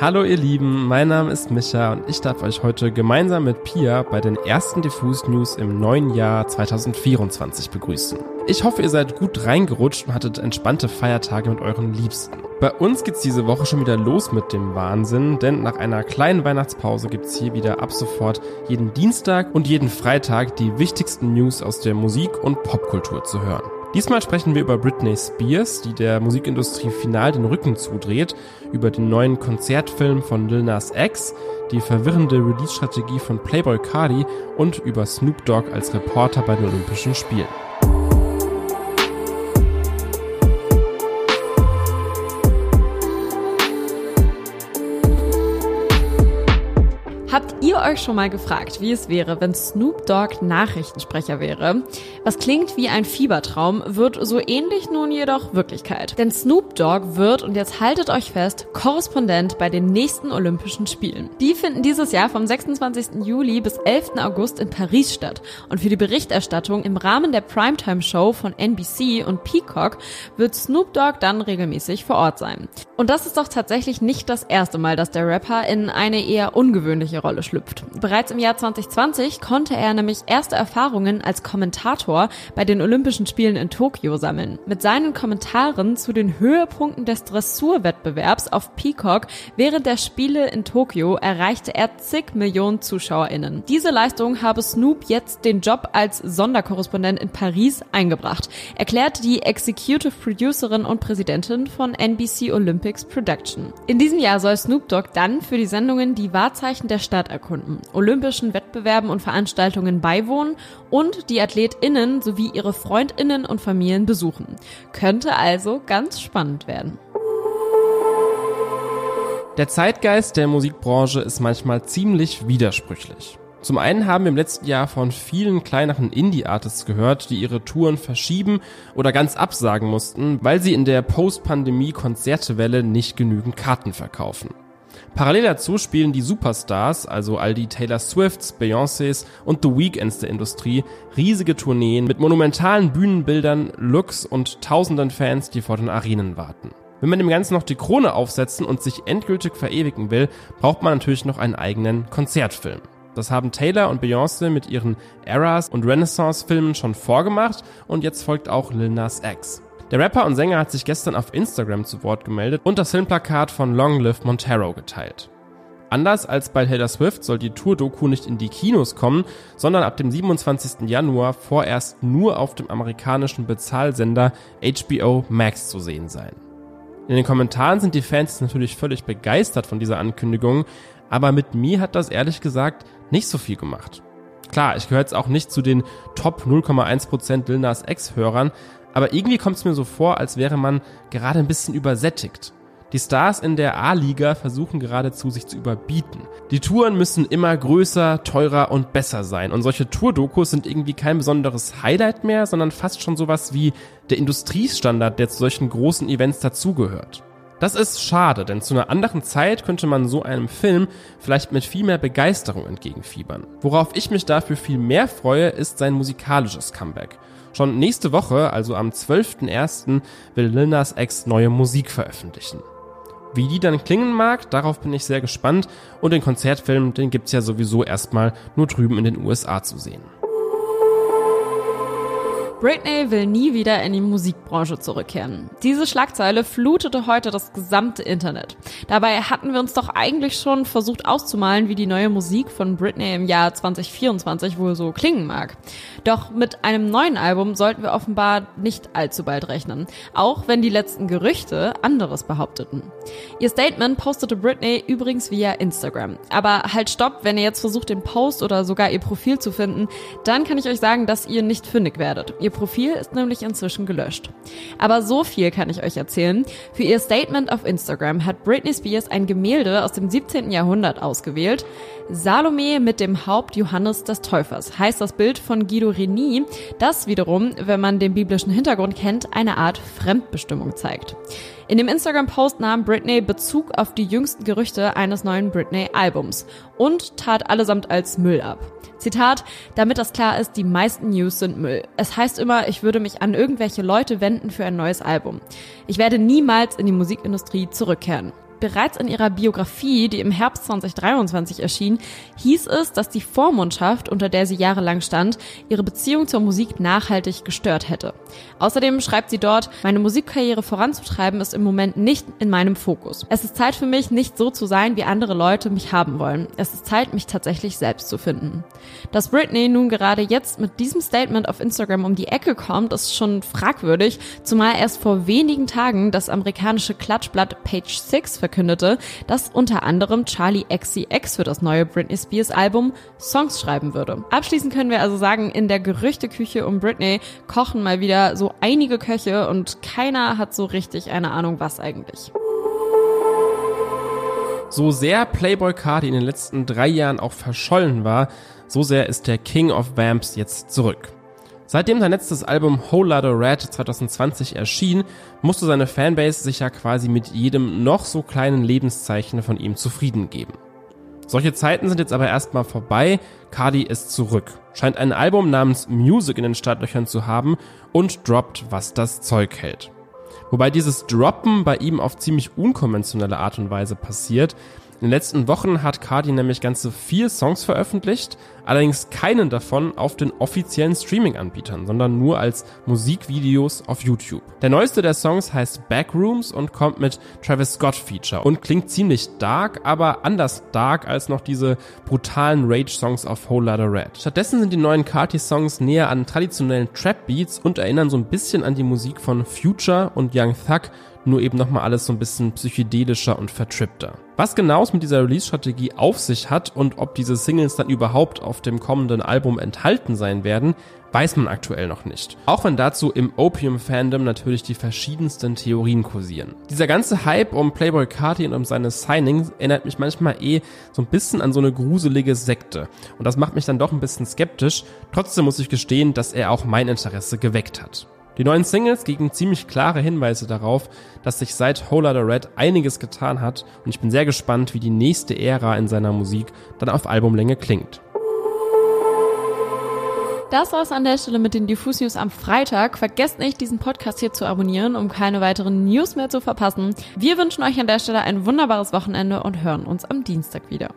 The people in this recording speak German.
Hallo ihr Lieben, mein Name ist Micha und ich darf euch heute gemeinsam mit Pia bei den ersten Diffus News im neuen Jahr 2024 begrüßen. Ich hoffe, ihr seid gut reingerutscht und hattet entspannte Feiertage mit euren Liebsten. Bei uns geht's diese Woche schon wieder los mit dem Wahnsinn, denn nach einer kleinen Weihnachtspause gibt's hier wieder ab sofort jeden Dienstag und jeden Freitag die wichtigsten News aus der Musik- und Popkultur zu hören. Diesmal sprechen wir über Britney Spears, die der Musikindustrie final den Rücken zudreht, über den neuen Konzertfilm von Lil Nas X, die verwirrende Release-Strategie von Playboy Cardi und über Snoop Dogg als Reporter bei den Olympischen Spielen. Ihr euch schon mal gefragt, wie es wäre, wenn Snoop Dogg Nachrichtensprecher wäre? Was klingt wie ein Fiebertraum, wird so ähnlich nun jedoch Wirklichkeit. Denn Snoop Dogg wird, und jetzt haltet euch fest, Korrespondent bei den nächsten Olympischen Spielen. Die finden dieses Jahr vom 26. Juli bis 11. August in Paris statt. Und für die Berichterstattung im Rahmen der Primetime-Show von NBC und Peacock wird Snoop Dogg dann regelmäßig vor Ort sein. Und das ist doch tatsächlich nicht das erste Mal, dass der Rapper in eine eher ungewöhnliche Rolle schlüpft. Bereits im Jahr 2020 konnte er nämlich erste Erfahrungen als Kommentator bei den Olympischen Spielen in Tokio sammeln. Mit seinen Kommentaren zu den Höhepunkten des Dressurwettbewerbs auf Peacock während der Spiele in Tokio erreichte er zig Millionen ZuschauerInnen. Diese Leistung habe Snoop jetzt den Job als Sonderkorrespondent in Paris eingebracht, erklärt die Executive Producerin und Präsidentin von NBC Olympics Production. In diesem Jahr soll Snoop Dogg dann für die Sendungen die Wahrzeichen der Stadt Stadt erkunden, olympischen Wettbewerben und Veranstaltungen beiwohnen und die AthletInnen sowie ihre FreundInnen und Familien besuchen. Könnte also ganz spannend werden. Der Zeitgeist der Musikbranche ist manchmal ziemlich widersprüchlich. Zum einen haben wir im letzten Jahr von vielen kleineren Indie-Artists gehört, die ihre Touren verschieben oder ganz absagen mussten, weil sie in der Post-Pandemie-Konzertewelle nicht genügend Karten verkaufen. Parallel dazu spielen die Superstars, also all die Taylor Swifts, Beyoncés und The Weeknds der Industrie, riesige Tourneen mit monumentalen Bühnenbildern, Looks und tausenden Fans, die vor den Arenen warten. Wenn man dem Ganzen noch die Krone aufsetzen und sich endgültig verewigen will, braucht man natürlich noch einen eigenen Konzertfilm. Das haben Taylor und Beyoncé mit ihren Eras und Renaissance-Filmen schon vorgemacht und jetzt folgt auch Lil Nas X. Der Rapper und Sänger hat sich gestern auf Instagram zu Wort gemeldet und das Filmplakat von Long Live Montero geteilt. Anders als bei Taylor Swift soll die Tour-Doku nicht in die Kinos kommen, sondern ab dem 27. Januar vorerst nur auf dem amerikanischen Bezahlsender HBO Max zu sehen sein. In den Kommentaren sind die Fans natürlich völlig begeistert von dieser Ankündigung, aber mit mir hat das ehrlich gesagt nicht so viel gemacht. Klar, ich gehöre jetzt auch nicht zu den Top 0,1% Lil Nas X-Hörern, aber irgendwie kommt es mir so vor, als wäre man gerade ein bisschen übersättigt. Die Stars in der A-Liga versuchen geradezu sich zu überbieten. Die Touren müssen immer größer, teurer und besser sein. Und solche Tour-Dokus sind irgendwie kein besonderes Highlight mehr, sondern fast schon sowas wie der Industriestandard, der zu solchen großen Events dazugehört. Das ist schade, denn zu einer anderen Zeit könnte man so einem Film vielleicht mit viel mehr Begeisterung entgegenfiebern. Worauf ich mich dafür viel mehr freue, ist sein musikalisches Comeback. Schon nächste Woche, also am 12.01., will Lil Nas X neue Musik veröffentlichen. Wie die dann klingen mag, darauf bin ich sehr gespannt und den Konzertfilm, den gibt's ja sowieso erstmal nur drüben in den USA zu sehen. Britney will nie wieder in die Musikbranche zurückkehren. Diese Schlagzeile flutete heute das gesamte Internet. Dabei hatten wir uns doch eigentlich schon versucht auszumalen, wie die neue Musik von Britney im Jahr 2024 wohl so klingen mag. Doch mit einem neuen Album sollten wir offenbar nicht allzu bald rechnen, auch wenn die letzten Gerüchte anderes behaupteten. Ihr Statement postete Britney übrigens via Instagram. Aber halt stopp, wenn ihr jetzt versucht, den Post oder sogar ihr Profil zu finden, dann kann ich euch sagen, dass ihr nicht fündig werdet. Ihr Profil ist nämlich inzwischen gelöscht. Aber so viel kann ich euch erzählen. Für ihr Statement auf Instagram hat Britney Spears ein Gemälde aus dem 17. Jahrhundert ausgewählt. Salome mit dem Haupt Johannes des Täufers heißt das Bild von Guido Reni, das wiederum, wenn man den biblischen Hintergrund kennt, eine Art Fremdbestimmung zeigt. In dem Instagram-Post nahm Britney Bezug auf die jüngsten Gerüchte eines neuen Britney-Albums und tat allesamt als Müll ab. Zitat, damit das klar ist, die meisten News sind Müll. Es heißt immer, ich würde mich an irgendwelche Leute wenden für ein neues Album. Ich werde niemals in die Musikindustrie zurückkehren. Bereits in ihrer Biografie, die im Herbst 2023 erschien, hieß es, dass die Vormundschaft, unter der sie jahrelang stand, ihre Beziehung zur Musik nachhaltig gestört hätte. Außerdem schreibt sie dort, meine Musikkarriere voranzutreiben ist im Moment nicht in meinem Fokus. Es ist Zeit für mich, nicht so zu sein, wie andere Leute mich haben wollen. Es ist Zeit, mich tatsächlich selbst zu finden. Dass Britney nun gerade jetzt mit diesem Statement auf Instagram um die Ecke kommt, ist schon fragwürdig, zumal erst vor wenigen Tagen das amerikanische Klatschblatt Page 6 verkündete, dass unter anderem Charlie XCX für das neue Britney Spears Album Songs schreiben würde. Abschließend können wir also sagen, in der Gerüchteküche um Britney kochen mal wieder so einige Köche und keiner hat so richtig eine Ahnung, was eigentlich. So sehr Playboy Cardi in den letzten drei Jahren auch verschollen war, so sehr ist der King of Vamps jetzt zurück. Seitdem sein letztes Album Whole Lotta Red 2020 erschien, musste seine Fanbase sich ja quasi mit jedem noch so kleinen Lebenszeichen von ihm zufrieden geben. Solche Zeiten sind jetzt aber erstmal vorbei, Cardi ist zurück, scheint ein Album namens Music in den Startlöchern zu haben und droppt, was das Zeug hält. Wobei dieses Droppen bei ihm auf ziemlich unkonventionelle Art und Weise passiert, in den letzten Wochen hat Cardi nämlich ganze vier Songs veröffentlicht, allerdings keinen davon auf den offiziellen Streaming-Anbietern, sondern nur als Musikvideos auf YouTube. Der neueste der Songs heißt Backrooms und kommt mit Travis Scott Feature und klingt ziemlich dark, aber anders dark als noch diese brutalen Rage-Songs auf Whole Lotta Red. Stattdessen sind die neuen Cardi-Songs näher an traditionellen Trap-Beats und erinnern so ein bisschen an die Musik von Future und Young Thug, nur eben nochmal alles so ein bisschen psychedelischer und vertrippter. Was genau es mit dieser Release-Strategie auf sich hat und ob diese Singles dann überhaupt auf dem kommenden Album enthalten sein werden, weiß man aktuell noch nicht. Auch wenn dazu im Opium-Fandom natürlich die verschiedensten Theorien kursieren. Dieser ganze Hype um Playboy Carti und um seine Signings erinnert mich manchmal eh so ein bisschen an so eine gruselige Sekte. Und das macht mich dann doch ein bisschen skeptisch. Trotzdem muss ich gestehen, dass er auch mein Interesse geweckt hat. Die neuen Singles geben ziemlich klare Hinweise darauf, dass sich seit Whole Lotta Red einiges getan hat und ich bin sehr gespannt, wie die nächste Ära in seiner Musik dann auf Albumlänge klingt. Das war's an der Stelle mit den Diffus News am Freitag. Vergesst nicht, diesen Podcast hier zu abonnieren, um keine weiteren News mehr zu verpassen. Wir wünschen euch an der Stelle ein wunderbares Wochenende und hören uns am Dienstag wieder.